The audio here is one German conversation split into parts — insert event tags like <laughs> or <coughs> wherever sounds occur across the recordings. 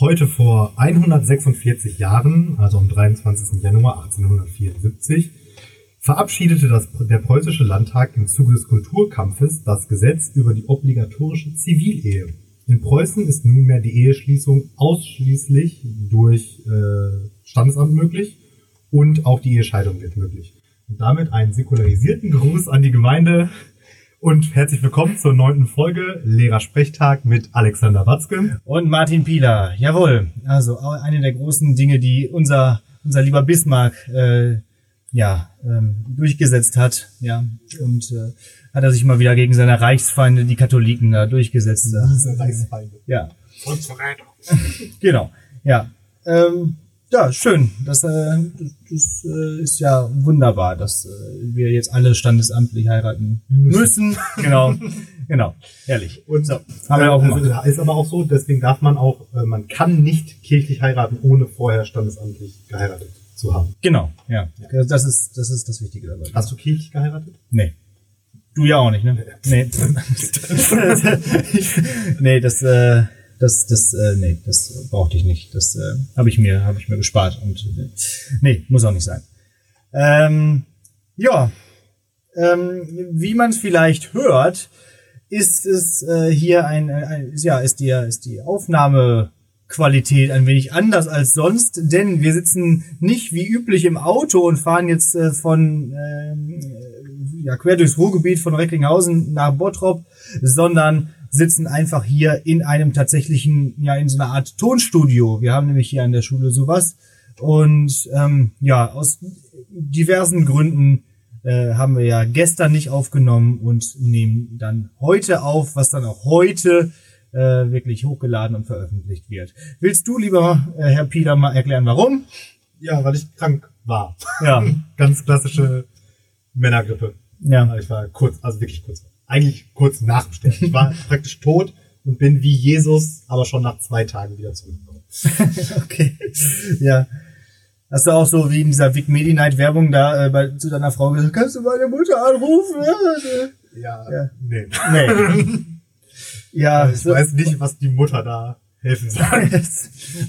Heute vor 146 Jahren, also am 23. Januar 1874, verabschiedete das, der preußische Landtag im Zuge des Kulturkampfes das Gesetz über die obligatorische Zivilehe. In Preußen ist nunmehr die Eheschließung ausschließlich durch äh, Standesamt möglich und auch die Ehescheidung wird möglich. Und damit einen säkularisierten Gruß an die Gemeinde und herzlich willkommen zur neunten Folge Lehrersprechtag mit Alexander Watzke. Und Martin Pieler, jawohl. Also eine der großen Dinge, die unser, unser lieber Bismarck äh, ja, ähm, durchgesetzt hat. Ja, und äh, hat er sich mal wieder gegen seine Reichsfeinde, die Katholiken, da durchgesetzt. Diese Reichsfeinde. Ja. Volksverräter. <laughs> genau. Ja. Ähm, ja, schön. Das, äh, das, äh, ist ja wunderbar, dass äh, wir jetzt alle standesamtlich heiraten müssen. <laughs> genau. Genau. Ehrlich. Und so, haben wir auch also, gemacht. Ist aber auch so, deswegen darf man auch, äh, man kann nicht kirchlich heiraten, ohne vorher standesamtlich geheiratet zu haben. Genau, ja. ja. Das ist das ist das Wichtige dabei. Hast du kirchlich geheiratet? Nee. Du ja auch nicht, ne? <laughs> Nee. <laughs> nee, das äh, das, das, äh, nee, das brauchte ich nicht. Das äh, habe ich mir, habe ich mir gespart und äh, nee, muss auch nicht sein. Ähm, ja, ähm, wie man vielleicht hört, ist es äh, hier ein, ein, ja, ist die, ist die Aufnahmequalität ein wenig anders als sonst, denn wir sitzen nicht wie üblich im Auto und fahren jetzt äh, von äh, ja, quer durchs Ruhrgebiet von Recklinghausen nach Bottrop, sondern sitzen einfach hier in einem tatsächlichen, ja, in so einer Art Tonstudio. Wir haben nämlich hier an der Schule sowas. Und ähm, ja, aus diversen Gründen äh, haben wir ja gestern nicht aufgenommen und nehmen dann heute auf, was dann auch heute äh, wirklich hochgeladen und veröffentlicht wird. Willst du, lieber äh, Herr Pieler, mal erklären, warum? Ja, weil ich krank war. Ja. <laughs> Ganz klassische Männergrippe. Ja. Ich war kurz, also wirklich kurz eigentlich kurz nach dem Sterben. Ich war <laughs> praktisch tot und bin wie Jesus, aber schon nach zwei Tagen wieder zurückgekommen. <laughs> okay. Ja. Hast du auch so wie in dieser Vic Medi Night Werbung da äh, bei, zu deiner Frau gesagt, kannst du meine Mutter anrufen? Ja, ja. nee. Nee. <laughs> ja. Ich so, weiß nicht, was die Mutter da helfen soll.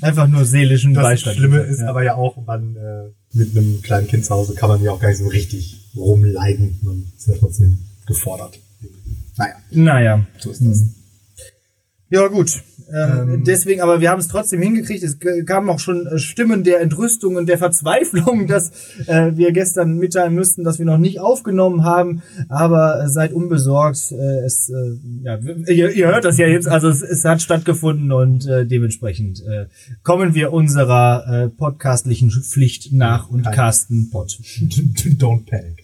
Einfach nur seelischen das Beistand. Das Schlimme ist ja. aber ja auch, man äh, mit einem kleinen Kind zu Hause kann man ja auch gar nicht so richtig rumleiden. Man ist ja trotzdem gefordert. Naja. Naja. So ist das. Ja, gut. Ähm, ähm, deswegen, aber wir haben es trotzdem hingekriegt. Es kamen auch schon äh, Stimmen der Entrüstung und der Verzweiflung, <laughs> dass äh, wir gestern mitteilen müssten, dass wir noch nicht aufgenommen haben. Aber äh, seid unbesorgt. Äh, es, äh, ja, ihr, ihr, hört das ja jetzt. Also es, es hat stattgefunden und äh, dementsprechend äh, kommen wir unserer äh, podcastlichen Pflicht nach und casten Pod. <laughs> Don't panic.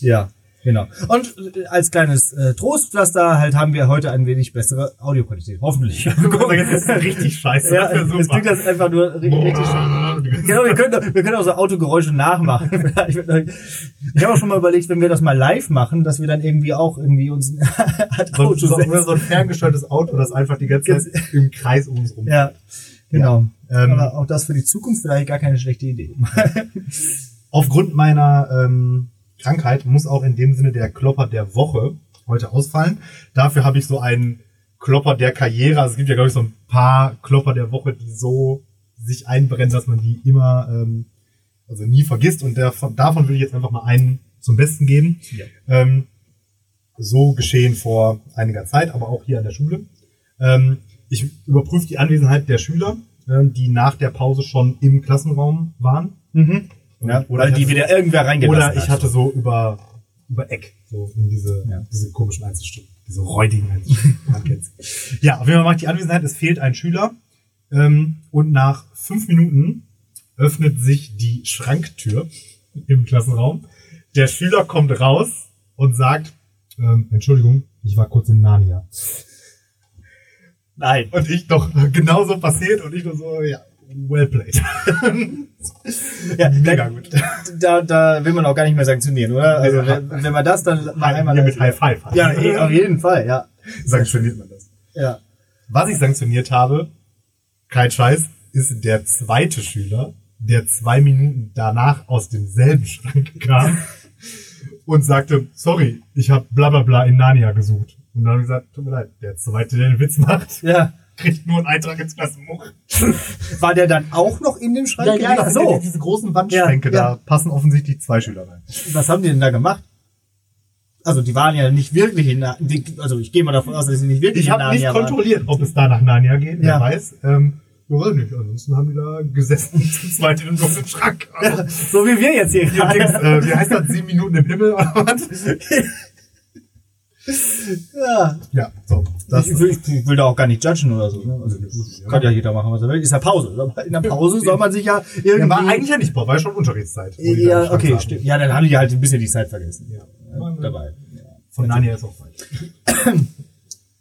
Ja. Genau. Und äh, als kleines äh, Trostpflaster halt haben wir heute ein wenig bessere Audioqualität. Hoffentlich. <laughs> Jetzt ist richtig scheiße. Ja, es klingt das einfach nur richtig Genau, wir können, wir können auch so Autogeräusche nachmachen. <laughs> ich habe auch schon mal überlegt, wenn wir das mal live machen, dass wir dann irgendwie auch irgendwie uns <laughs> so, Auto so, so ein ferngesteuertes Auto, das einfach die ganze Zeit im Kreis um uns rum. Ja, genau. Ja. Ähm, Aber auch das für die Zukunft vielleicht gar keine schlechte Idee. Aufgrund meiner ähm, Krankheit muss auch in dem Sinne der Klopper der Woche heute ausfallen. Dafür habe ich so einen Klopper der Karriere. Also es gibt ja, glaube ich, so ein paar Klopper der Woche, die so sich einbrennen, dass man die immer, ähm, also nie vergisst. Und der, davon will ich jetzt einfach mal einen zum Besten geben. Ja. Ähm, so geschehen vor einiger Zeit, aber auch hier an der Schule. Ähm, ich überprüfe die Anwesenheit der Schüler, äh, die nach der Pause schon im Klassenraum waren. Mhm. Ja, oder weil die wieder irgendwer reingelassen Oder ich hatte so über, über Eck, so in diese, ja. diese komischen Einzelstücke, diese räudigen <laughs> kennt's. Ja, auf jeden Fall macht die Anwesenheit, es fehlt ein Schüler. Ähm, und nach fünf Minuten öffnet sich die Schranktür im Klassenraum. Der Schüler kommt raus und sagt, ähm, Entschuldigung, ich war kurz in Narnia. Nein. Und ich doch genauso passiert und ich nur so, ja, well played. ja, <laughs> mega gut. Da, da will man auch gar nicht mehr sanktionieren, oder? Also wenn, wenn man das dann mal einmal Hier mit High Five. Ja, eh, auf jeden Fall, ja. Sanktioniert man das. Ja. Was ich sanktioniert habe, kein Scheiß, ist der zweite Schüler, der zwei Minuten danach aus demselben Schrank kam <laughs> und sagte, sorry, ich habe bla bla bla in Narnia gesucht. Und dann habe ich gesagt, tut mir leid, der zweite, der den Witz macht. Ja kriegt nur einen Eintrag ins Klassenbuch. <laughs> War der dann auch noch in dem Schrank? sind ja so. diese großen Wandschränke, Ja, ja. da passen offensichtlich zwei Schüler rein. Was haben die denn da gemacht? Also die waren ja nicht wirklich in Na- die- also ich gehe mal davon aus, dass sie nicht wirklich Ich in habe nicht Narnia waren. kontrolliert, ob es da nach Narnia geht, wer Ja. weiß. Ähm, ja, weiß nicht. Ansonsten haben die da gesessen <laughs> zu zweit in einem großen Schrank. Also, <laughs> So wie wir jetzt hier ja, Dings, gerade. äh, wie heißt das? Sieben Minuten im Himmel oder was? Ja. Ja, so. Ich, will, ich will da auch gar nicht judgen oder so. Ne? Also, kann ja jeder machen, was er will. Ist ja Pause. In der Pause soll man sich ja irgendwie... ja, war eigentlich ja nicht Pause, war ja schon Unterrichtszeit. ja, okay, saßen. stimmt. Ja, dann haben die halt ein bisschen die Zeit vergessen. Ja. Ja, dabei. Von Narnia ist auch falsch.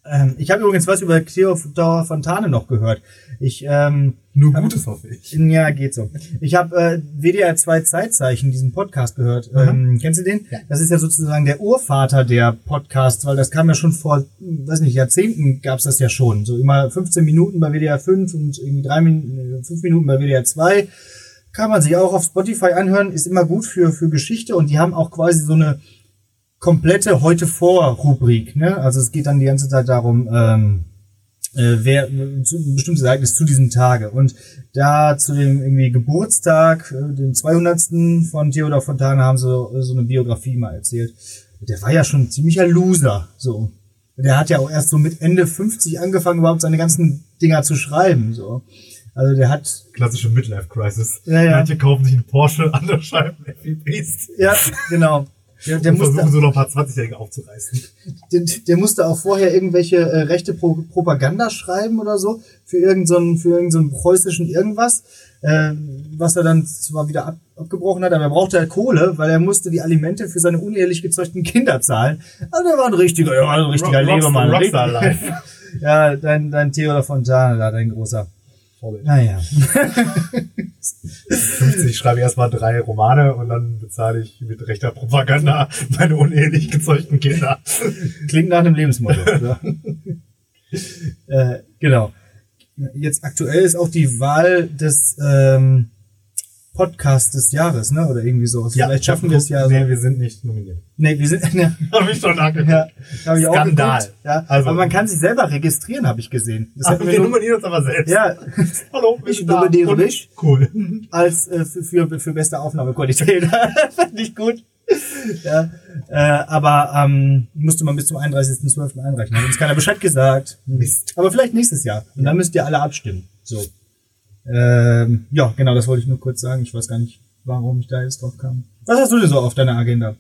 Ähm, ich habe übrigens was über Theodor Fontane noch gehört. Ich, ähm, Nur Gutes hoffe ich. ja, geht so. Ich habe äh, WDR 2 Zeitzeichen, diesen Podcast gehört. Ähm, kennst du den? Ja. Das ist ja sozusagen der Urvater der Podcasts, weil das kam ja schon vor, weiß nicht, Jahrzehnten gab's das ja schon. So immer 15 Minuten bei WDR 5 und irgendwie drei Minuten, 5 Minuten bei WDR 2. Kann man sich auch auf Spotify anhören, ist immer gut für, für Geschichte und die haben auch quasi so eine komplette heute vor Rubrik. Ne? Also es geht dann die ganze Zeit darum, ähm, äh, wer zu ein bestimmtes Ereignis zu diesem Tage. Und da zu dem irgendwie Geburtstag, äh, dem 200. von Theodor Fontane haben sie so, so eine Biografie mal erzählt. Der war ja schon ein ziemlicher Loser. So. Der hat ja auch erst so mit Ende 50 angefangen, überhaupt seine ganzen Dinger zu schreiben. So. Also der hat Klassische Midlife-Crisis. Ja, ja. Manche kaufen sich einen Porsche, <laughs> andere schreiben FPPs. ja genau. Der, der musste, versuchen so noch ein paar 20-Jährige aufzureißen. <laughs> der, der musste auch vorher irgendwelche äh, rechte Pro Propaganda schreiben oder so für irgendeinen für irgendeinen preußischen irgendwas, äh, was er dann zwar wieder ab, abgebrochen hat, aber er brauchte halt Kohle, weil er musste die Alimente für seine unehelich gezeugten Kinder zahlen. Also er war ein richtiger, er war ein richtiger Rock- Lebemann. Rockstar Life. <laughs> ja, dein, dein Theodor Fontane, da dein großer. Vorbild. Naja. 50 <laughs> schreibe ich erstmal drei Romane und dann bezahle ich mit rechter Propaganda meine unehelich gezeugten Kinder. <laughs> Klingt nach einem Lebensmotto. <laughs> ja. äh, genau. Jetzt aktuell ist auch die Wahl des ähm, Podcasts des Jahres, ne? Oder irgendwie sowas. Vielleicht schaffen wir es ja. Nee, so. wir sind nicht nominiert. Nee, wir sind. <laughs> Ne, Habe ich schon nachgeguckt. ja, hab ich auch Skandal. geguckt, ja. Also- aber man kann sich selber registrieren, habe ich gesehen. Das Ach, wir nominieren uns aber selbst. ja, <laughs> Hallo, Ich da. nominiere Und- mich. Cool. als äh, für, für, für beste Aufnahmequalität. <laughs> Fand ich gut. Ja, äh, aber ähm, musste man bis zum 31.12. einreichen. Hat uns keiner Bescheid gesagt. Mist. Aber vielleicht nächstes Jahr. Und dann müsst ihr alle abstimmen. So. Ähm, ja, genau, das wollte ich nur kurz sagen. Ich weiß gar nicht, warum ich da jetzt drauf kam. Was hast du denn so auf deiner Agenda?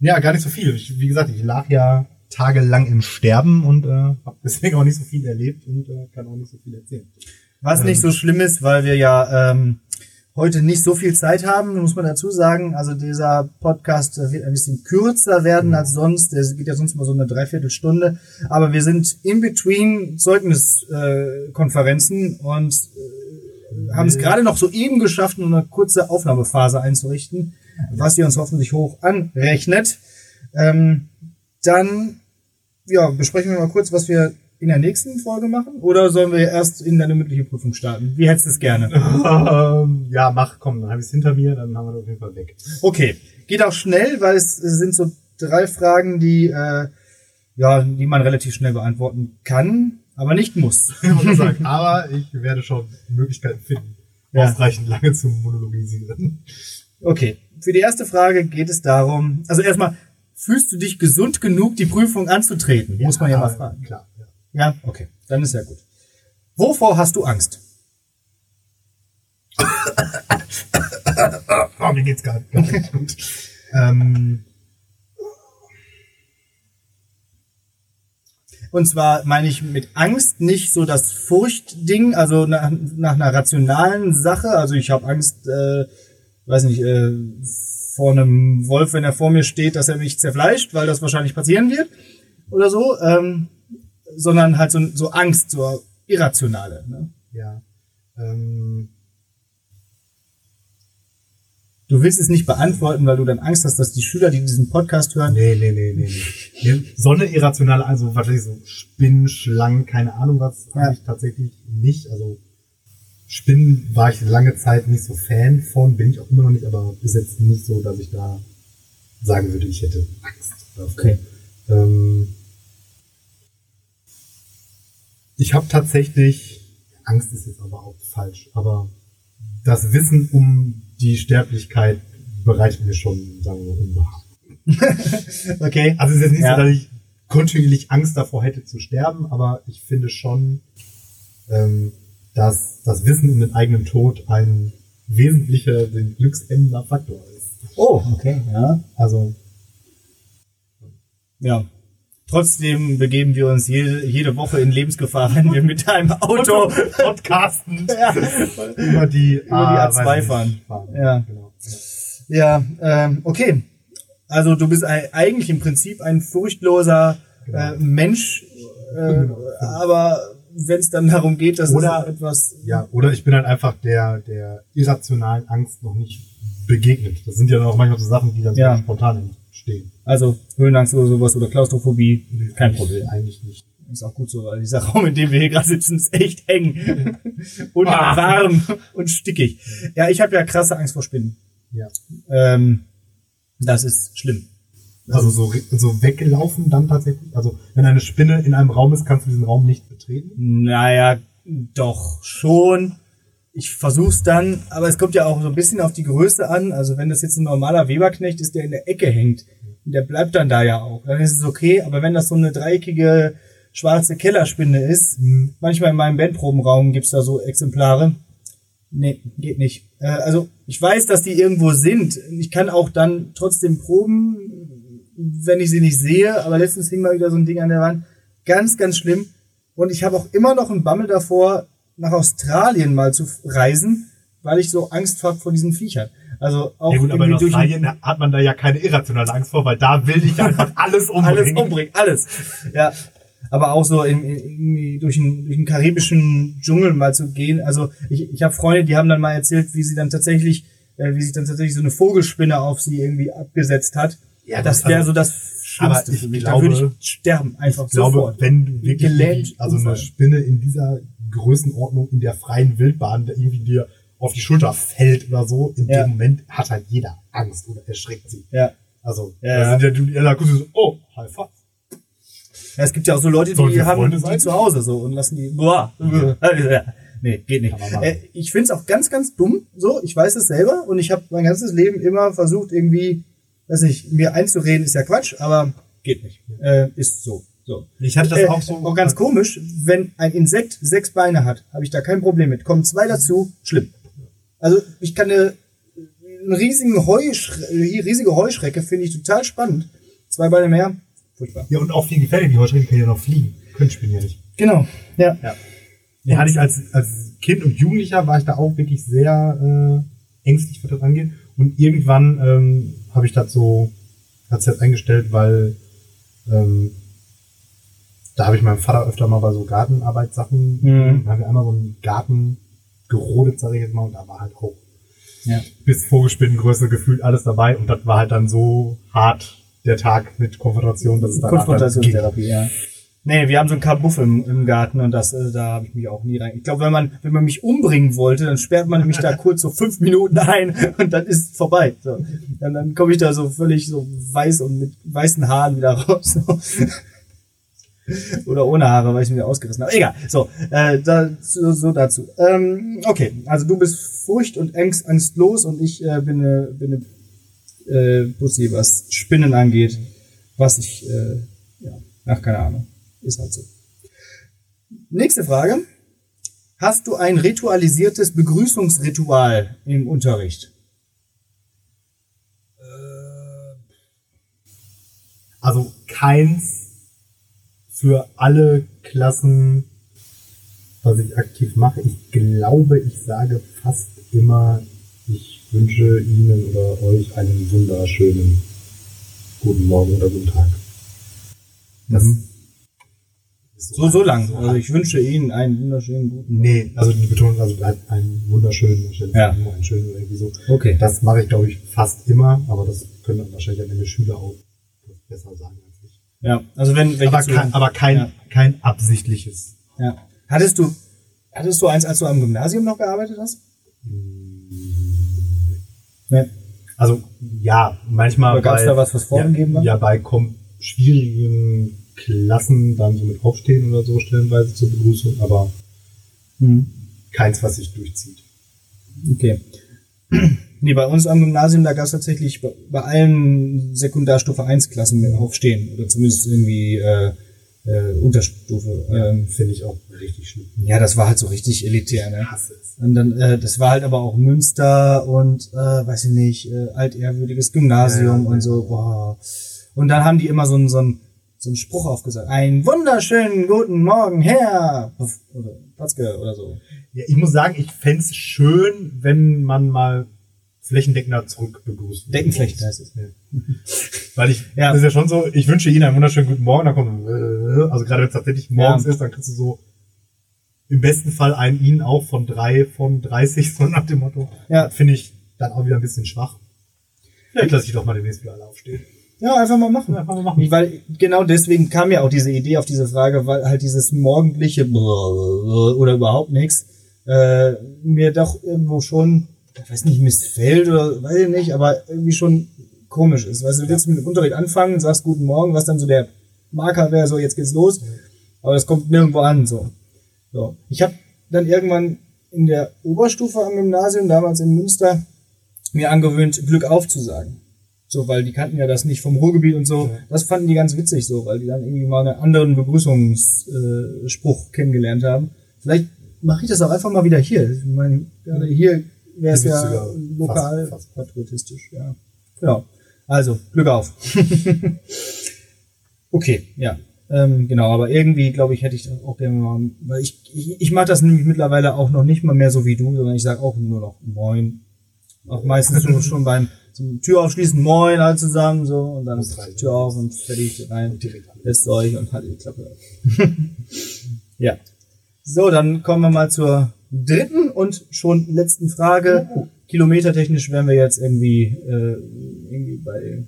Ja, gar nicht so viel. Ich, wie gesagt, ich lag ja tagelang im Sterben und äh, habe deswegen auch nicht so viel erlebt und äh, kann auch nicht so viel erzählen. Was nicht so schlimm ist, weil wir ja ähm, heute nicht so viel Zeit haben, muss man dazu sagen. Also dieser Podcast äh, wird ein bisschen kürzer werden als sonst. Der geht ja sonst mal so eine Dreiviertelstunde. Aber wir sind in between Zeugniskonferenzen äh, Konferenzen und äh, haben es gerade noch soeben geschafft, nur eine kurze Aufnahmephase einzurichten, was ihr uns hoffentlich hoch anrechnet. Ähm, dann ja, besprechen wir mal kurz, was wir in der nächsten Folge machen? Oder sollen wir erst in deine mündliche Prüfung starten? Wie hättest du es gerne? <laughs> ähm, ja, mach, komm, dann habe ich es hinter mir, dann haben wir das auf jeden Fall weg. Okay, geht auch schnell, weil es sind so drei Fragen, die äh, ja, die man relativ schnell beantworten kann, aber nicht muss. <laughs> Aber ich werde schon Möglichkeiten finden, Ja. ausreichend lange zu monologisieren. Okay, für die erste Frage geht es darum, also erstmal, fühlst du dich gesund genug, die Prüfung anzutreten? Muss man ja mal fragen. Klar. Ja. Ja, okay, dann ist ja gut. Wovor hast du Angst? Oh, <coughs> mir geht's gar, gar nicht <laughs> gut. Ähm, Und zwar meine ich mit Angst nicht so das Furchtding, also nach, nach einer rationalen Sache. Also ich habe Angst, äh, weiß nicht, äh, vor einem Wolf, wenn er vor mir steht, dass er mich zerfleischt, weil das wahrscheinlich passieren wird oder so. Ähm, sondern halt so, so Angst, so irrationale. Ne? ja. Ähm, Du willst es nicht beantworten, weil du dann Angst hast, dass die Schüler, die diesen Podcast hören, nee, nee, nee, nee, nee. nee. So eine irrationale, also wahrscheinlich so Spinnen, Schlangen, keine Ahnung was, Ja. habe ich tatsächlich nicht. Also Spinnen war ich lange Zeit nicht so Fan von, bin ich auch immer noch nicht, aber bis jetzt nicht so, dass ich da sagen würde, ich hätte Angst davor. Okay. Ähm, Ich habe tatsächlich, Angst ist jetzt aber auch falsch, aber das Wissen um die Sterblichkeit bereitet mir schon, sagen wir, Unbehagen. <laughs> okay. Also es ist jetzt nicht Ja. so, dass ich kontinuierlich Angst davor hätte zu sterben, aber ich finde schon, ähm, dass das Wissen um den eigenen Tod ein wesentlicher, den glücksendender Faktor ist. Oh, okay, ja. Also Ja. Trotzdem begeben wir uns jede, jede Woche in Lebensgefahr, wenn wir mit einem Auto <laughs> podcasten ja, über die, die A2 weiß ich fahren. fahren. Ja. Genau. ja ähm, okay. Also du bist ei- eigentlich im Prinzip ein furchtloser Genau. äh, Mensch, äh, Genau. aber wenn es dann darum geht, dass Oder- es etwas Ja, oder ich bin halt einfach der, der irrationalen Angst noch nicht begegnet. Das sind ja auch manchmal so Sachen, die dann Ja. spontan entstehen. Also Höhenangst oder sowas oder Klaustrophobie, kein Eigentlich- Problem. Eigentlich nicht. Ist auch gut so, weil dieser <laughs> Raum, in dem wir hier gerade sitzen, ist echt eng <laughs> und Ah. warm und stickig. Ja, ich habe ja krasse Angst vor Spinnen. Ja. Ähm, das ist schlimm. Also so, so weggelaufen dann tatsächlich. Also wenn eine Spinne in einem Raum ist, kannst du diesen Raum nicht betreten. Naja, doch schon. Ich versuch's dann, aber es kommt ja auch so ein bisschen auf die Größe an. Also wenn das jetzt ein normaler Weberknecht ist, der in der Ecke hängt, der bleibt dann da ja auch. Dann ist es okay. Aber wenn das so eine dreieckige schwarze Kellerspinne ist, Hm. manchmal in meinem Bandprobenraum gibt's da so Exemplare. Nee, geht nicht. Äh, also ich weiß, dass die irgendwo sind. Ich kann auch dann trotzdem proben, wenn ich sie nicht sehe. Aber letztens hing mal wieder so ein Ding an der Wand. Ganz, ganz schlimm. Und ich habe auch immer noch einen Bammel davor, nach Australien mal zu reisen, weil ich so Angst habe vor diesen Viechern. Also auch Ja gut, aber in Australien hat man da ja keine irrationale Angst vor, weil da will dich einfach <laughs> alles umbringen. alles umbringt, alles. Ja. Aber auch so in, in, durch einen, durch einen karibischen Dschungel mal zu gehen. Also ich, ich habe Freunde, die haben dann mal erzählt, wie sie dann tatsächlich, äh, wie sich dann tatsächlich so eine Vogelspinne auf sie irgendwie abgesetzt hat. Ja, das das- wäre also- so das aber Schlimmste ich für mich. glaube- da würde ich sterben, einfach Ich glaube, sofort. wenn du wirklich Gelähmt also eine. Spinne in dieser Größenordnung in der freien Wildbahn, der irgendwie dir auf die Schulter fällt oder so, in Ja. dem Moment hat halt jeder Angst oder erschreckt sie. Ja. Also, Ja. da sind ja, da guckst du so, oh, Five. ja, es gibt ja auch so Leute, die haben die sein? zu Hause so und lassen die. Boah. Ja. <laughs> Nee, geht nicht. Äh, ich find's auch ganz, ganz dumm. So, ich weiß es selber und ich habe mein ganzes Leben immer versucht, irgendwie, weiß nicht, mir einzureden, ist ja Quatsch, aber geht nicht. Äh, ist so. So. Ich hatte das Äh, auch so. Auch ganz komisch, wenn ein Insekt sechs Beine hat, habe ich da kein Problem mit. Kommen zwei dazu, schlimm. Also ich kann eine, eine riesigen Heuschre riesige Heuschrecke finde ich total spannend. Zwei Beine mehr, furchtbar. Ja, und auch viel gefährlich. Die Heuschrecken können ja noch fliegen. Können Spinnen ja nicht. Genau, ja. Ja. Nee, hatte ich als, als Kind und Jugendlicher war ich da auch wirklich sehr äh, ängstlich, was das angeht. Und irgendwann ähm, habe ich das so, hat sich das eingestellt, weil ähm, da habe ich meinem Vater öfter mal bei so Gartenarbeitssachen, Mhm. da haben wir einmal so einen Garten gerodet, sage ich jetzt mal, und da war halt auch ja. bis Vogelspinnengröße gefühlt alles dabei und das war halt dann so hart der Tag mit Konfrontation, dass es dann Konfrontationstherapie, ja. Nee, wir haben so ein Kabuff im, im Garten und das, äh, da habe ich mich auch nie rein. Ich glaube, wenn man, wenn man mich umbringen wollte, dann sperrt man mich da <laughs> kurz so fünf Minuten ein und dann ist es vorbei. So. Dann, dann komme ich da so völlig so weiß und mit weißen Haaren wieder raus. So. Oder ohne Haare, weil ich mir ausgerissen habe. Egal. So, äh, da, so, so dazu. Ähm, okay, also du bist furcht und angst, angstlos und ich äh, bin eine, bin eine äh, Pussy, was Spinnen angeht. Was ich, äh, ja, ach, keine Ahnung. Ist halt so. Nächste Frage. Hast du ein ritualisiertes Begrüßungsritual im Unterricht? Also keins für alle Klassen, was ich aktiv mache. Ich glaube, ich sage fast immer, ich wünsche Ihnen oder euch einen wunderschönen guten Morgen oder guten Tag. Das Mhm. So, so lang. so Also ich wünsche Ihnen einen wunderschönen guten. Nee, also die Betonung, also einen wunderschönen, wahrscheinlich Ja. einen schönen oder irgendwie so. Okay. Das mache ich, glaube ich, fast immer, aber das können dann wahrscheinlich am Ende Schüler auch besser sagen als ich. Ja, also wenn, wenn Aber kein, aber kein, Ja. kein absichtliches. Ja. Hattest du, hattest du eins, als du am Gymnasium noch gearbeitet hast? Nee. Also ja, manchmal gab's bei, da was, was vorgegeben ja, war? Ja, bei kom schwierigen Klassen dann so mit aufstehen oder so stellenweise zur Begrüßung, aber Hm. keins, was sich durchzieht. Okay. <clears throat> Nee, bei uns am Gymnasium, da gab es tatsächlich bei, bei allen Sekundarstufe 1 Klassen mit Aufstehen oder zumindest irgendwie äh, äh, Unterstufe. Ähm, Finde ich auch richtig schlimm. ja, das war halt so richtig elitär, ne? Und dann, äh, das war halt aber auch Münster und, äh, weiß ich nicht, äh, altehrwürdiges Gymnasium Ja, und so, boah. Und dann haben die immer so so einen, so einen Spruch aufgesagt. Einen wunderschönen guten Morgen, Herr! Oder Patzke oder so. Ja, ich muss sagen, ich fänd's schön, wenn man mal flächendeckender zurück begrüßt. Deckenflächen heißt es. Ja. <laughs> Weil ich, Ja. das ist ja schon so, ich wünsche Ihnen einen wunderschönen guten Morgen, dann kommt, äh, also gerade wenn es tatsächlich morgens Ja. ist, dann kriegst du so im besten Fall ein Ihnen auch von drei, von 30, <laughs> so nach dem Motto. Ja. Finde ich dann auch wieder ein bisschen schwach. Vielleicht lasse ich doch mal demnächst wieder alle aufstehen. Ja, einfach mal machen. Einfach mal machen. Weil genau deswegen kam ja auch diese Idee auf diese Frage, weil halt dieses morgendliche <laughs> oder überhaupt nichts äh, mir doch irgendwo schon, ich weiß nicht, missfällt oder weiß ich nicht, aber irgendwie schon komisch ist. Weißt du, du willst mit dem Unterricht anfangen, sagst guten Morgen, was dann so der Marker wäre, so jetzt geht's los, aber das kommt nirgendwo an. So, so. Ich habe dann irgendwann in der Oberstufe am Gymnasium, damals in Münster, mir angewöhnt, Glück aufzusagen. So, weil die kannten ja das nicht vom Ruhrgebiet und so. Ja. Das fanden die ganz witzig so, weil die dann irgendwie mal einen anderen Begrüßungsspruch äh, kennengelernt haben. Vielleicht mache ich das auch einfach mal wieder hier. Ich meine, gerade hier wäre es ja lokal fast- fast. patriotistisch, ja. Genau. Also, Glück auf. <laughs> okay, ja. Ähm, genau, aber irgendwie, glaube ich, hätte ich das auch gerne mal, weil ich, ich, ich mache das nämlich mittlerweile auch noch nicht mal mehr so wie du, sondern ich sage auch nur noch Moin. Auch meistens so <laughs> schon beim Tür aufschließen, Moin, alle zusammen, so, und dann Muss rein. Tür auf und fertig rein. Lässt euch und halt die Klappe. <laughs> ja. So, dann kommen wir mal zur dritten und schon letzten Frage. Kilometertechnisch wären wir jetzt irgendwie, äh, irgendwie bei,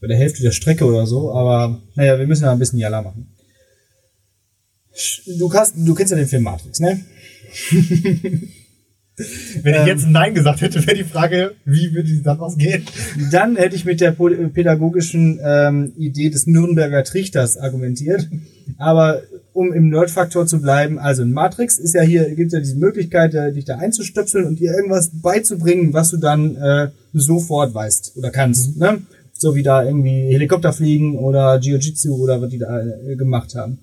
bei der Hälfte der Strecke oder so, aber naja, wir müssen ja ein bisschen Jalla machen. Du, hast, du kennst ja den Film Matrix, ne? <laughs> <laughs> Wenn Ähm. ich jetzt Nein gesagt hätte, wäre die Frage, wie würde dann ausgehen? Dann hätte ich mit der po- pädagogischen ähm, Idee des Nürnberger Trichters argumentiert. Aber um im Nerd-Faktor zu bleiben, also in Matrix ist ja hier, gibt ja diese Möglichkeit, äh, dich da einzustöpseln und dir irgendwas beizubringen, was du dann äh, sofort weißt oder kannst. Ne? So wie da irgendwie Helikopter fliegen oder Jiu-Jitsu oder was die da äh, gemacht haben.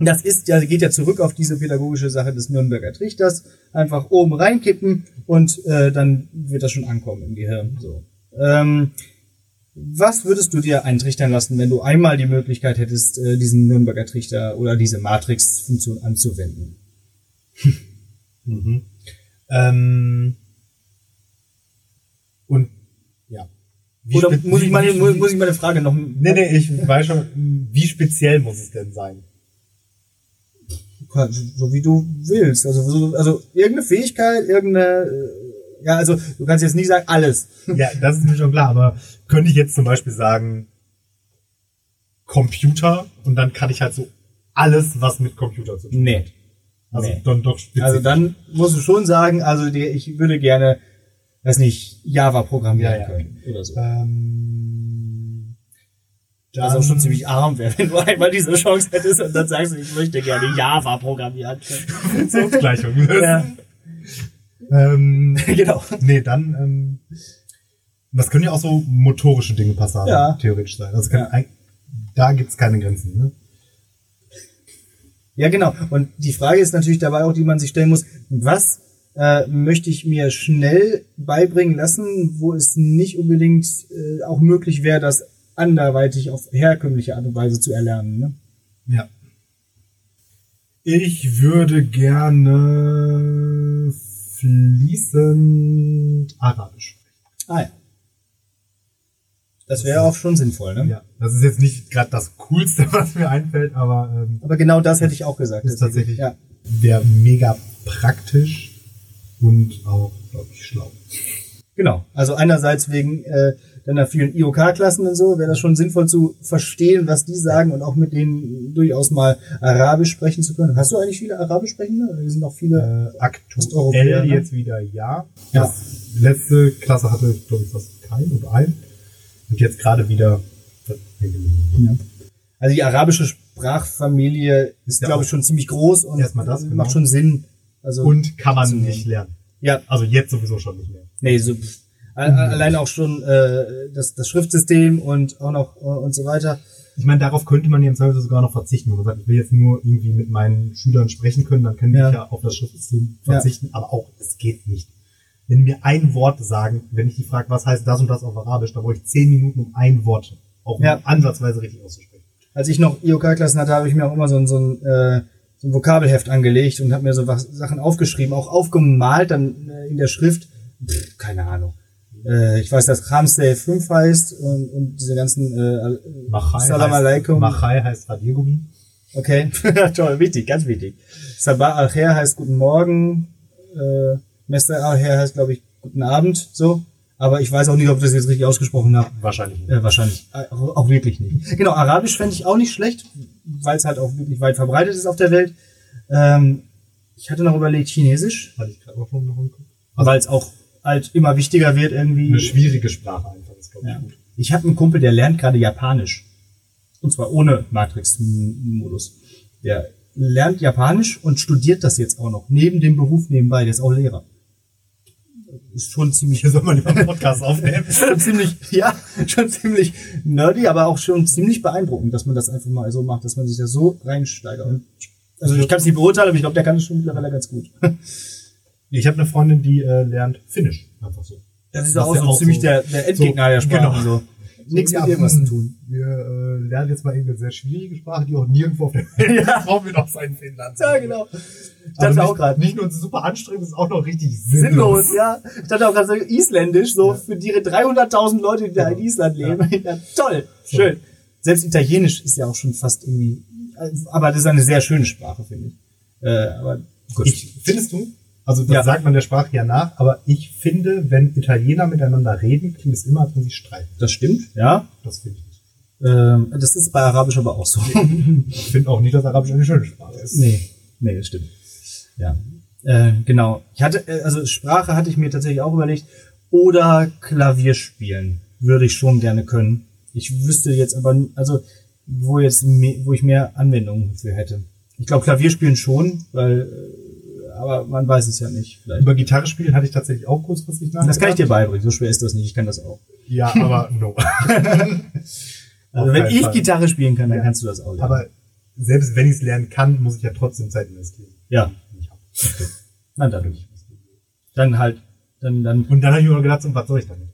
Das ist ja, geht ja zurück auf diese pädagogische Sache des Nürnberger Trichters. Einfach oben reinkippen und äh, dann wird das schon ankommen im Gehirn. So. Ähm, was würdest du dir eintrichtern lassen, wenn du einmal die Möglichkeit hättest, äh, diesen Nürnberger Trichter oder diese Matrix-Funktion anzuwenden? <laughs> Mhm. Ähm, und ja. Wie oder muss ich, meine, muss ich meine Frage noch... Nee, nee, ich weiß schon, wie speziell muss es denn sein? So wie du willst. Also, so, also irgendeine Fähigkeit, irgendeine... äh, Ja, also du kannst jetzt nicht sagen, alles. <laughs> Ja, das ist mir schon klar, aber könnte ich jetzt zum Beispiel sagen, Computer und dann kann ich halt so alles, was mit Computer zu tun Nee. hat. Also Nee. dann doch spezifisch. Also dann musst du schon sagen, also die, ich würde gerne, weiß nicht, Java programmieren Ja, ja, können oder so. ähm, Das auch schon ziemlich arm wäre, wenn du einmal diese Chance hättest und dann sagst du, ich möchte gerne Java programmieren. Funktionsgleichung. <laughs> ja, ähm, <laughs> genau. nee, dann, ähm, das können ja auch so motorische Dinge Passagen Ja. theoretisch sein. Also kann, Ja. ein- da gibt's keine Grenzen. Ne? Ja, genau. Und die Frage ist natürlich dabei auch, die man sich stellen muss, was äh, möchte ich mir schnell beibringen lassen, wo es nicht unbedingt äh, auch möglich wäre, das anderweitig auf herkömmliche Art und Weise zu erlernen. Ne? Ja. Ich würde gerne fließend Arabisch. Ah ja. Das wäre auch schon sinnvoll, ne? Ja, das ist jetzt nicht gerade das Coolste, <laughs> was mir einfällt, aber ähm, Aber genau das hätte ich auch gesagt. ist tatsächlich Ja. wäre mega praktisch und auch, glaube ich, schlau. Genau. Also einerseits wegen äh, deiner vielen IOK-Klassen und so, wäre das schon sinnvoll zu verstehen, was die sagen und auch mit denen durchaus mal Arabisch sprechen zu können. Hast du eigentlich viele Arabisch sprechende? Wir sind auch viele. Äh, Osteuropäer, aktuell ne? jetzt wieder ja. Ja. Das letzte Klasse hatte ich, glaube ich, fast keinen oder einen. Und jetzt gerade wieder. Ja. Also die arabische Sprachfamilie ist, Ja, glaube ich, schon ziemlich groß und das, genau. macht schon Sinn. Also, Und kann man nicht lernen. ja, Also jetzt sowieso schon nicht mehr. nee, so, allein auch schon äh, das, das Schriftsystem und auch noch äh, und so weiter. Ich meine, darauf könnte man ja im Zweifel sogar noch verzichten. Man sagt, ich will jetzt nur irgendwie mit meinen Schülern sprechen können, dann können Ja. die ja auf das Schriftsystem Ja. verzichten. Aber auch, es geht nicht. Wenn die mir ein Wort sagen, wenn ich die frage, was heißt das und das auf Arabisch, dann brauche ich zehn Minuten, um ein Wort auch Ja. ansatzweise richtig auszusprechen. Als ich noch IOK-Klassen hatte, habe ich mir auch immer so ein, so ein, äh, so ein Vokabelheft angelegt und habe mir so was, Sachen aufgeschrieben, auch aufgemalt dann äh, in der Schrift. Pff, keine Ahnung. Äh, ich weiß, dass Ramsey 5 heißt und, und diese ganzen äh, Machai Salam heißt, alaikum. Machai heißt Radiergummi. Okay, <laughs> toll, wichtig, ganz wichtig. Sabah al-Khair heißt guten Morgen, äh, Mester al-Khair heißt, glaube ich, guten Abend, so. Aber ich weiß auch nicht, ob ich das jetzt richtig ausgesprochen habe. Wahrscheinlich nicht. Äh, wahrscheinlich. Äh, auch, auch wirklich nicht. Genau, Arabisch fände ich auch nicht schlecht, weil es halt auch wirklich weit verbreitet ist auf der Welt. Ähm, ich hatte noch überlegt, Chinesisch, Hatte ich gerade auch schon noch im Kopf. weil es auch halt immer wichtiger wird irgendwie. Eine schwierige Sprache einfach, ist glaube ich Ja. gut. Ich habe einen Kumpel, der lernt gerade Japanisch. Und zwar ohne Matrix-Modus. Der lernt Japanisch und studiert das jetzt auch noch. Neben dem Beruf nebenbei. Der ist auch Lehrer. Ist schon ziemlich, Hier soll man lieber einen Podcast aufnehmen. <laughs> schon ziemlich, ja, schon ziemlich nerdy, aber auch schon ziemlich beeindruckend, dass man das einfach mal so macht, dass man sich da so reinsteigert. Also ich kann es nicht beurteilen, aber ich glaube, der kann es schon mittlerweile ganz gut. Ich habe eine Freundin, die äh, lernt Finnisch. Einfach so. Das ist Das auch ja so auch ziemlich so- der, der Endgegner so, der Sprache. genau. So. Nichts Ja, mit irgendwas hm, zu tun. Wir äh, lernen jetzt mal irgendeine sehr schwierige Sprache, die auch nirgendwo auf der <laughs> Welt Ja. brauchen wir noch sein Finnland. Ja, genau. Ich Also dachte auch nicht, gerade. nicht nur super anstrengend, es ist auch noch richtig sinnlos. Sinnlos, ja. Ich dachte auch gerade so isländisch, so für die 300.000 Leute, die da in Genau. Island leben. Ja. <laughs> toll, schön. Selbst Italienisch ist ja auch schon fast irgendwie, aber das ist eine sehr schöne Sprache, finde ich. Äh, aber gut. Ich, findest du? Also das Ja. sagt man der Sprache ja nach, aber ich finde, wenn Italiener miteinander reden, klingt es immer, als wenn sie streiten. das stimmt, ja. Das finde ich. Ähm, das ist bei Arabisch aber auch so. <laughs> Ich finde auch nicht, dass Arabisch eine schöne Sprache ist. nee, nee, das stimmt. Ja. Äh, genau. Ich hatte, äh, also Sprache hatte ich mir tatsächlich auch überlegt. Oder Klavier spielen würde ich schon gerne können. Ich wüsste jetzt aber, also wo jetzt, wo ich mehr Anwendungen für hätte. Ich glaube Klavier spielen schon, weil, äh, aber man weiß es ja nicht. Vielleicht. Über Gitarre spielen hatte ich tatsächlich auch kurzfristig nachgedacht. Das kann ich dir beibringen. So schwer ist das nicht. Ich kann das auch. Ja, aber no. <laughs> Also wenn ich Fall. Gitarre spielen kann, dann Ja. kannst du das auch. lernen. Aber selbst wenn ich es lernen kann, muss ich ja trotzdem Zeit investieren. ja, hab. dann dadurch. Dann halt, dann, dann Und dann habe ich mir gedacht, so, was soll ich damit?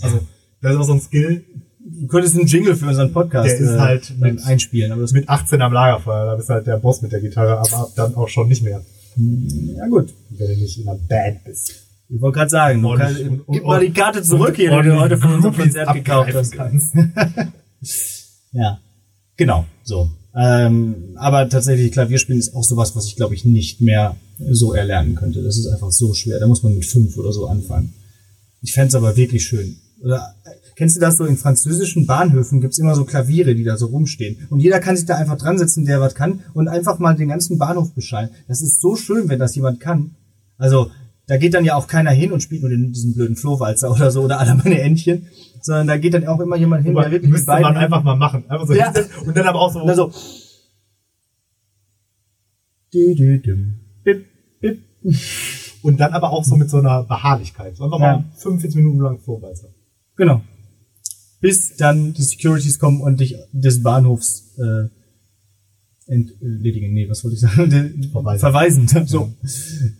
Also, das ist auch so ein Skill Du könntest einen Jingle für unseren Podcast Der ist halt dann mit- einspielen, aber das mit 18 am Lagerfeuer. Da bist du halt der Boss mit der Gitarre, aber ab dann auch schon nicht mehr, ja gut. wenn du nicht in einer Band bist. Ich wollte gerade sagen, Und- kannst, und- und- gib mal die Karte zurück hier, die du heute von unserem Konzert gekauft hast. <laughs> Ja, genau, so. Ähm, aber tatsächlich Klavierspielen ist auch sowas, was ich glaube ich nicht mehr so erlernen könnte. Das ist einfach so schwer. Da muss man mit fünf oder so anfangen. Ich fänd's aber wirklich schön. Oder, äh, kennst du das so in französischen Bahnhöfen gibt's immer so Klaviere, die da so rumstehen. Und jeder kann sich da einfach dran setzen, der was kann, und einfach mal den ganzen Bahnhof beschallen. Das ist so schön, wenn das jemand kann. Also, da geht dann ja auch keiner hin und spielt nur den, diesen blöden Flohwalzer oder so oder alle meine Entchen, sondern da geht dann auch immer jemand hin, Aber der wirklich müsste beiden man einfach mal machen. Einfach so Ja. und dann aber auch so. also. Und dann aber auch so mit so einer Beharrlichkeit. So einfach Ja. mal 45 Minuten lang Flohwalzer. Genau. Bis dann die Securities kommen und dich des Bahnhofs äh, entledigen. Nee, was wollte ich sagen? <laughs> Verweisen. Verweisen. So.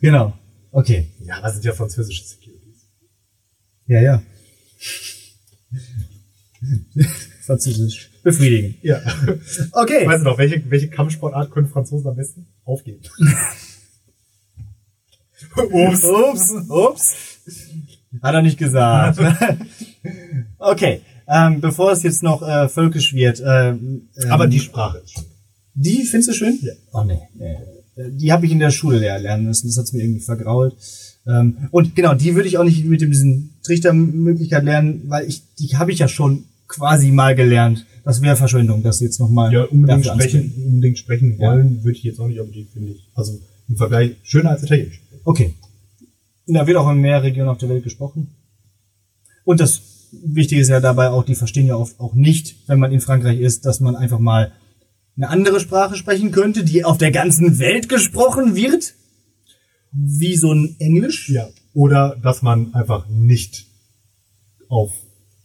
Genau. Okay. Ja, das sind ja französische Securities. Ja, ja. <laughs> Französisch. Befriedigen. Ja. Okay. Weißt du noch, welche, welche Kampfsportart können Franzosen am besten? Aufgeben. <laughs> Ups. Ups, ups. Hat er nicht gesagt. okay. Ähm, bevor es jetzt noch äh, völkisch wird. Ähm, ähm, Aber die Sprache ist schön. Die findest du schön? Ja. Oh nee, nee. Die habe ich in der Schule lernen müssen. Das hat's mir irgendwie vergrault. Ähm, und genau, die würde ich auch nicht mit dem- diesen Trichtermöglichkeit lernen, weil ich die habe ich ja schon quasi mal gelernt. Das wäre Verschwendung, das jetzt nochmal. Ja, unbedingt sprechen, unbedingt sprechen Ja. wollen, würde ich jetzt auch nicht, aber die finde ich, also im Vergleich schöner als Italienisch. Okay. Da wird auch in mehr Regionen auf der Welt gesprochen. Und das Wichtige ist ja dabei auch, die verstehen ja oft auch nicht, wenn man in Frankreich ist, dass man einfach mal eine andere Sprache sprechen könnte, die auf der ganzen Welt gesprochen wird. Wie so ein Englisch. Ja. Oder dass man einfach nicht auf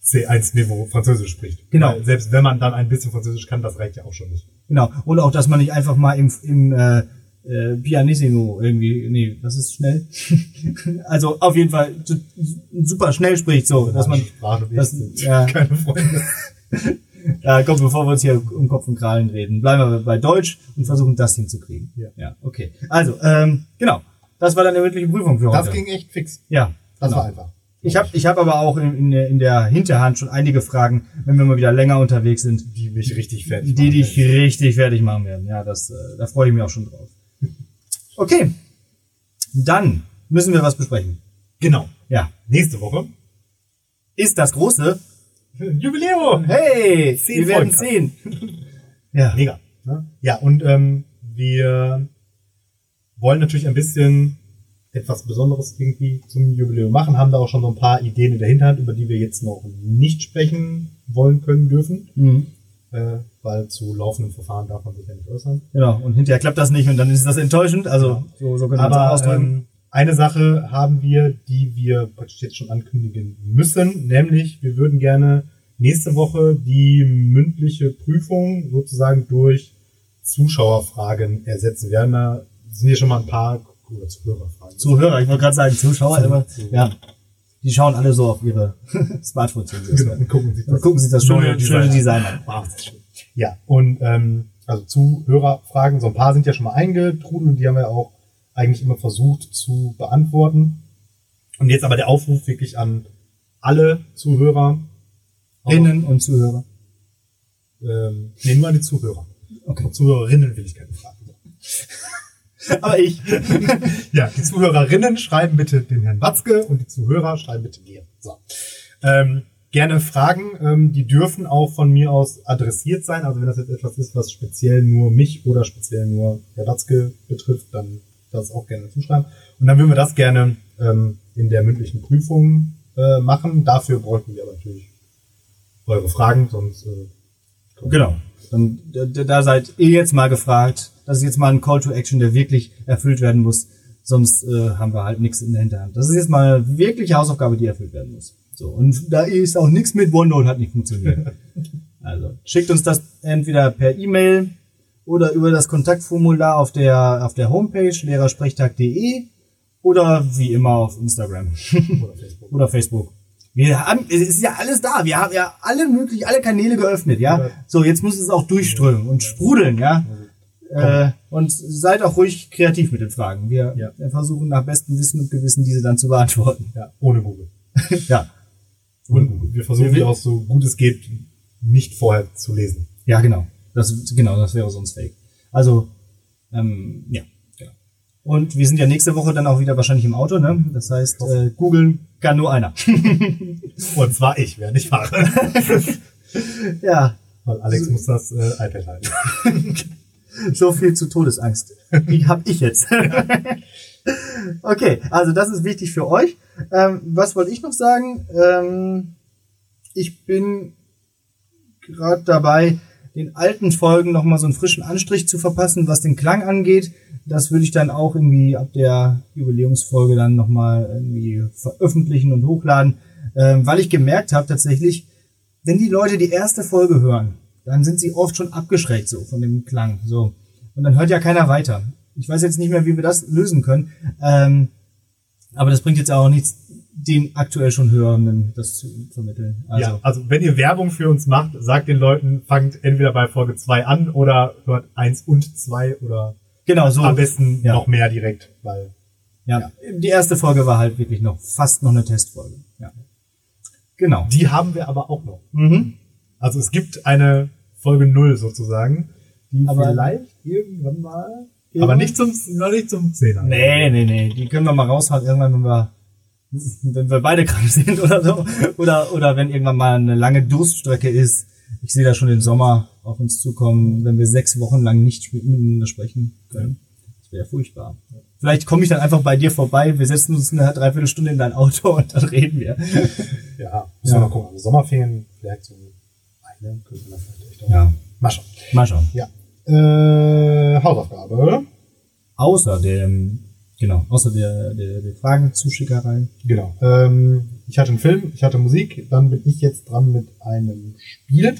C1-Niveau Französisch spricht. Genau. Weil selbst wenn man dann ein bisschen Französisch kann, das reicht ja auch schon nicht. Genau. Und auch, dass man nicht einfach mal im, im äh, äh, Pianissimo irgendwie, nee, das ist schnell. <laughs> also auf jeden Fall su- super schnell spricht so, dass man, Sprache das- sind ja. keine Freunde. <laughs> ja, komm, bevor wir uns hier um Kopf und Krallen reden, bleiben wir bei Deutsch und versuchen das hinzukriegen. Ja. Ja, okay. Also, ähm, genau. Das war dann die mündliche Prüfung für heute. Das ging echt fix. ja. Das genau. war einfach. Ich habe ich hab aber auch in, in, der, in der Hinterhand schon einige Fragen, wenn wir mal wieder länger unterwegs sind, Die mich richtig fertig die machen dich werden. richtig fertig machen werden. Ja, das, äh, da freue ich mich auch schon drauf. Okay, dann müssen wir was besprechen. Genau. Ja, Nächste Woche. ist das große? <laughs> Jubiläum! Hey, Zehn wir werden Folgen. sehen. Ja, Mega. Ja, und ähm, wir wollen natürlich ein bisschen etwas Besonderes irgendwie zum Jubiläum machen, haben da auch schon so ein paar Ideen in der Hinterhand, über die wir jetzt noch nicht sprechen wollen, können, dürfen, mhm. äh, weil zu laufenden Verfahren darf man sich ja nicht äußern. genau. Und hinterher klappt das nicht und dann ist das enttäuschend. Also Ja. so, so können wir ausdrücken. ähm, eine Sache haben wir, die wir praktisch jetzt schon ankündigen müssen, nämlich wir würden gerne nächste Woche die mündliche Prüfung sozusagen durch Zuschauerfragen ersetzen. Wir haben da sind hier schon mal ein paar oder Zuhörerfragen. Zuhörer, ich wollte gerade sagen Zuschauer, Zu- aber ja, die schauen alle so auf ihre <laughs> Smartphones. Genau, und gucken sich Dann das, gucken sich das schöne, schöne Design an. Wow, das ist schön. Ja, und ähm, also Zuhörerfragen, so ein paar sind ja schon mal eingetrudelt und die haben wir auch eigentlich immer versucht zu beantworten. Und jetzt aber der Aufruf wirklich an alle Zuhörer. Innen und Zuhörer. Ähm, nee, nur an die Zuhörer. Okay. Zuhörerinnen will ich keine Fragen. <laughs> Aber ich. <laughs> Ja, die Zuhörerinnen schreiben bitte den Herrn Watzke und die Zuhörer schreiben bitte mir. So. Ähm, gerne Fragen, ähm, die dürfen auch von mir aus adressiert sein. Also wenn das jetzt etwas ist, was speziell nur mich oder speziell nur Herr Watzke betrifft, dann das auch gerne zuschreiben. Und dann würden wir das gerne ähm, in der mündlichen Prüfung äh, machen. Dafür bräuchten wir aber natürlich eure Fragen, sonst äh, Genau. Dann, da, da seid ihr jetzt mal gefragt. Das ist jetzt mal ein Call to Action, der wirklich erfüllt werden muss. Sonst äh, haben wir halt nichts in der Hinterhand. Das ist jetzt mal eine wirkliche Hausaufgabe, die erfüllt werden muss. So. Und da ist auch nichts mit OneNote hat nicht funktioniert. <laughs> also schickt uns das entweder per E-Mail oder über das Kontaktformular auf der, auf der Homepage lehrersprechtag.de oder wie immer auf Instagram <laughs> oder Facebook. oder Facebook. Wir haben, es ist ja alles da. Wir haben ja alle möglich, alle Kanäle geöffnet, ja. So, jetzt muss es auch durchströmen und sprudeln, ja. Äh, und seid auch ruhig kreativ mit den Fragen. Wir, Ja. versuchen nach bestem Wissen und Gewissen diese dann zu beantworten. Ja, ohne Google. <laughs> ja. Und wir versuchen die auch so gut es geht nicht vorher zu lesen. Ja, genau. Das, genau, das wäre sonst fake. Also, ähm, ja, genau. Und wir sind ja nächste Woche dann auch wieder wahrscheinlich im Auto, ne? Das heißt, äh, googeln kann nur einer. <laughs> Und zwar ich, wer nicht fahre. <laughs> ja, Weil Alex muss das äh, iPad halten. <laughs> so viel zu Todesangst. Die hab ich jetzt. okay, also das ist wichtig für euch. Ähm, was wollte ich noch sagen? Ähm, ich bin gerade dabei, den alten Folgen nochmal so einen frischen Anstrich zu verpassen, was den Klang angeht. Das würde ich dann auch irgendwie ab der Jubiläumsfolge dann nochmal irgendwie veröffentlichen und hochladen, ähm, weil ich gemerkt habe tatsächlich, wenn die Leute die erste Folge hören, dann sind sie oft schon abgeschreckt so von dem Klang. So. Und dann hört ja keiner weiter. Ich weiß jetzt nicht mehr, wie wir das lösen können. Ähm, aber das bringt jetzt auch nichts, den aktuell schon Hörenden das zu vermitteln. Also, ja, also wenn ihr Werbung für uns macht, sagt den Leuten, fangt entweder bei Folge 2 an oder hört 1 und 2 oder genau, so. am besten ja. noch mehr direkt, weil Ja. Die erste Folge war halt wirklich noch fast noch eine Testfolge. Ja. Genau. die haben wir aber auch noch. Mhm. Also es gibt eine Folge 0 sozusagen, die Aber- vielleicht irgendwann mal, aber nicht zum, noch nicht zum 10er. Nee, nee, nee. Die können wir mal raushauen irgendwann, wenn wir, wenn wir beide krank sind oder so. Oder, oder wenn irgendwann mal eine lange Durststrecke ist. Ich sehe da schon den Sommer auf uns zukommen, wenn wir sechs Wochen lang nicht miteinander sprechen können. Das wäre furchtbar. Vielleicht komme ich dann einfach bei dir vorbei, wir setzen uns eine Dreiviertelstunde in dein Auto und dann reden wir. Ja, müssen Ja. wir mal gucken. Also Sommerferien, vielleicht so eine, könnte man vielleicht echt auch. Ja. Mal schauen. Mal schauen. Ja. Äh, Hausaufgabe. Außer dem, genau, außer der, der, der Fragenzuschickerei. Genau. Ähm, ich hatte einen Film, ich hatte Musik, dann bin ich jetzt dran mit einem Spiel.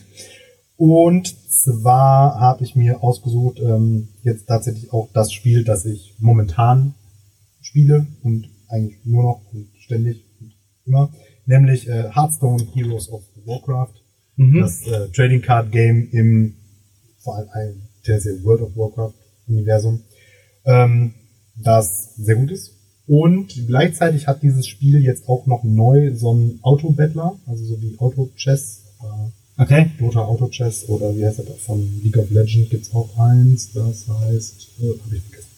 Und zwar habe ich mir ausgesucht, ähm, jetzt tatsächlich auch das Spiel, das ich momentan spiele und eigentlich nur noch und ständig und immer, nämlich äh, Hearthstone Heroes of Warcraft, Mhm. das äh, Trading Card Game im vor allem tendenziell World of Warcraft Universum, ähm, das sehr gut ist. Und gleichzeitig hat dieses Spiel jetzt auch noch neu so einen Auto-Battler, also so wie Auto-Chess, äh, Okay. Dota Auto Chess oder wie heißt das von League of Legends gibt's auch eins, das heißt, äh, habe ich vergessen.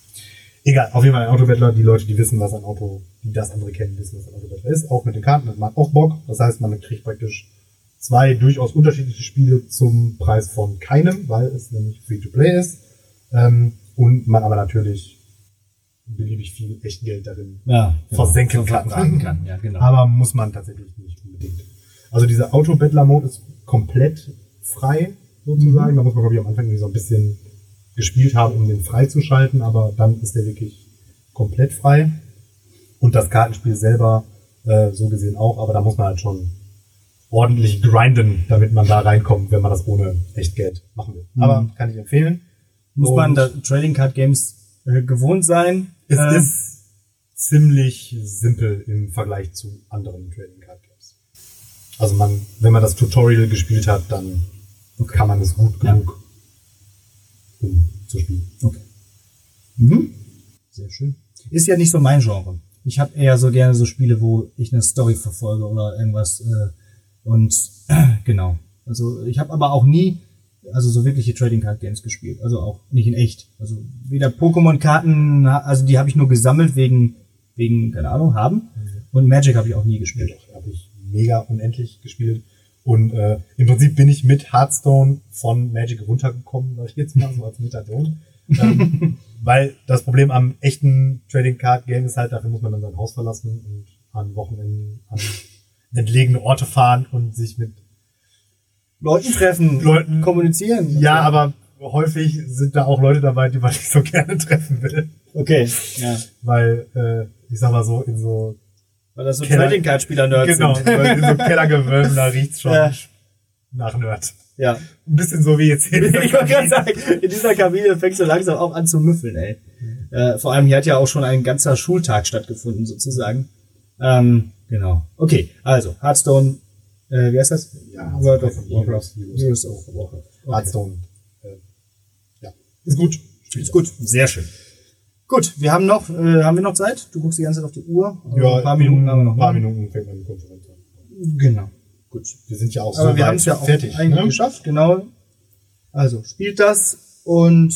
Egal, auf jeden Fall ein Autobattler, die Leute, die wissen, was ein Auto, die das andere kennen, wissen, was ein Autobattler ist, auch mit den Karten, das macht auch Bock. Das heißt, man kriegt praktisch zwei durchaus unterschiedliche Spiele zum Preis von keinem, weil es nämlich Free-to-Play ist. Ähm, und man aber natürlich beliebig viel Echtgeld darin Ja. versenken ver- kann. versenken kann. Ja, genau. aber muss man tatsächlich nicht unbedingt. Also dieser Auto-Battler-Mode ist komplett frei, sozusagen. Da muss man, glaube ich, am Anfang irgendwie so ein bisschen gespielt haben, um den freizuschalten, aber dann ist der wirklich komplett frei. Und das Kartenspiel selber äh, so gesehen auch, aber da muss man halt schon ordentlich grinden, damit man da reinkommt, wenn man das ohne Echtgeld machen will. Aber kann ich empfehlen. Muss Und man da Trading Card Games äh, gewohnt sein? Es Äh, ist ziemlich simpel im Vergleich zu anderen Trading Card Games. Also man, wenn man das Tutorial gespielt hat, dann kann man es gut Ja. genug, um zu spielen. Okay. Mhm. Sehr schön. Ist ja nicht so mein Genre. Ich habe eher so gerne so Spiele, wo ich eine Story verfolge oder irgendwas. Äh, und <clears throat> genau. Also ich habe aber auch nie also so wirkliche Trading Card Games gespielt. Also auch nicht in echt. Also weder Pokémon-Karten, also die habe ich nur gesammelt wegen, wegen, keine Ahnung, haben. Und Magic habe ich auch nie gespielt. doch, habe ich mega unendlich gespielt. Und äh, im Prinzip bin ich mit Hearthstone von Magic runtergekommen, sag ich jetzt mal so als Methadon. <laughs> ähm, weil das Problem am echten Trading Card Game ist halt, dafür muss man dann sein Haus verlassen und an Wochenenden an entlegene Orte fahren und sich mit Leuten treffen, Leuten- kommunizieren. Ja, aber häufig sind da auch Leute dabei, die man <laughs> nicht so gerne treffen will. Okay, ja. Weil, äh, ich sag mal so, in so, Weil das so Trading Card Spieler Nerds genau, sind. weil in so Kellergewölben, da riecht's schon Ja. nach Nerd. Ja. Ein bisschen so wie jetzt hier. Ich wollte gerade sagen, in dieser Kabine fängst du langsam auch an zu müffeln, ey. Äh, vor allem hier hat ja auch schon ein ganzer Schultag stattgefunden, sozusagen. Ähm, genau. Okay, also, Hearthstone, äh, wie heißt das? Ja, World of Hearthstone, Warcraft. Heroes. Of Warcraft. Okay. Hearthstone. Äh, ja, ist gut. Ist gut, sehr schön. Gut, wir haben noch, äh, haben wir noch Zeit? Du guckst die ganze Zeit auf die Uhr. Ja, ein paar Minuten haben wir noch. Ein paar ne? Minuten fängt meine Konferenz an. Genau. Gut. Wir sind ja auch Aber so wir haben es ja auch fertig. eigentlich Ne? geschafft, genau. Also, spielt das und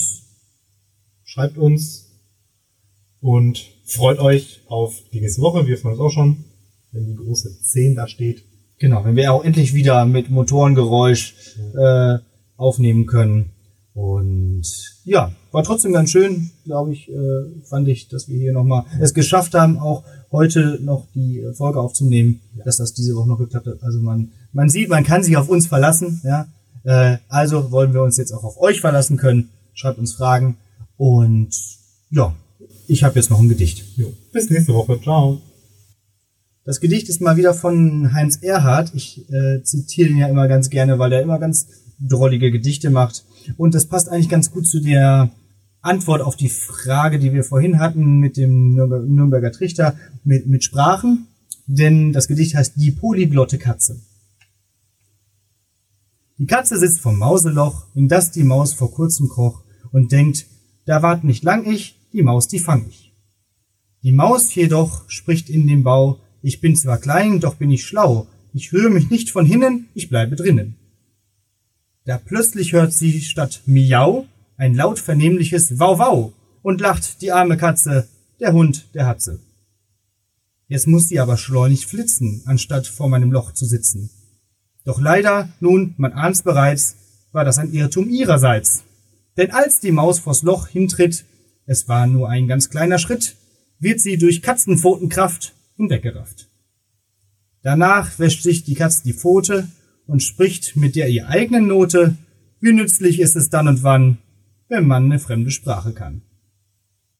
Schreibt uns und freut euch auf die nächste Woche. Wir freuen uns auch schon, wenn die große 10 da steht. Genau, wenn wir auch endlich wieder mit Motorengeräusch äh, aufnehmen können. Und ja, war trotzdem ganz schön, glaube ich, äh, fand ich, dass wir hier nochmal es geschafft haben, auch heute noch die äh, Folge aufzunehmen, dass das diese Woche noch geklappt hat. Also man, man sieht, man kann sich auf uns verlassen, ja. Äh, also wollen wir uns jetzt auch auf euch verlassen können. Schreibt uns Fragen und ja, ich habe jetzt noch ein Gedicht. Jo. Bis nächste Woche. Ciao. Das Gedicht ist mal wieder von Heinz Erhardt. Ich äh, zitiere ihn ja immer ganz gerne, weil er immer ganz drollige Gedichte macht. Und das passt eigentlich ganz gut zu der Antwort auf die Frage, die wir vorhin hatten mit dem Nürnber- Nürnberger Trichter mit, mit Sprachen. Denn das Gedicht heißt Die polyglotte Katze. Die Katze sitzt vom Mauseloch, in das die Maus vor kurzem kroch und denkt, da wart nicht lang ich, die Maus, die fang ich. Die Maus jedoch spricht in dem Bau, ich bin zwar klein, doch bin ich schlau, ich rühre mich nicht von hinnen, ich bleibe drinnen. Da plötzlich hört sie statt Miau ein laut vernehmliches Wau Wau und lacht die arme Katze, der Hund, der Hatze. Jetzt muss sie aber schleunig flitzen, anstatt vor meinem Loch zu sitzen. Doch leider, nun, man ahnt's bereits, war das ein Irrtum ihrerseits. Denn als die Maus vors Loch hintritt, es war nur ein ganz kleiner Schritt, wird sie durch Katzenpfotenkraft hinweggerafft. Danach wäscht sich die Katz die Pfote und spricht mit der ihr eigenen Note, wie nützlich ist es dann und wann, wenn man eine fremde Sprache kann.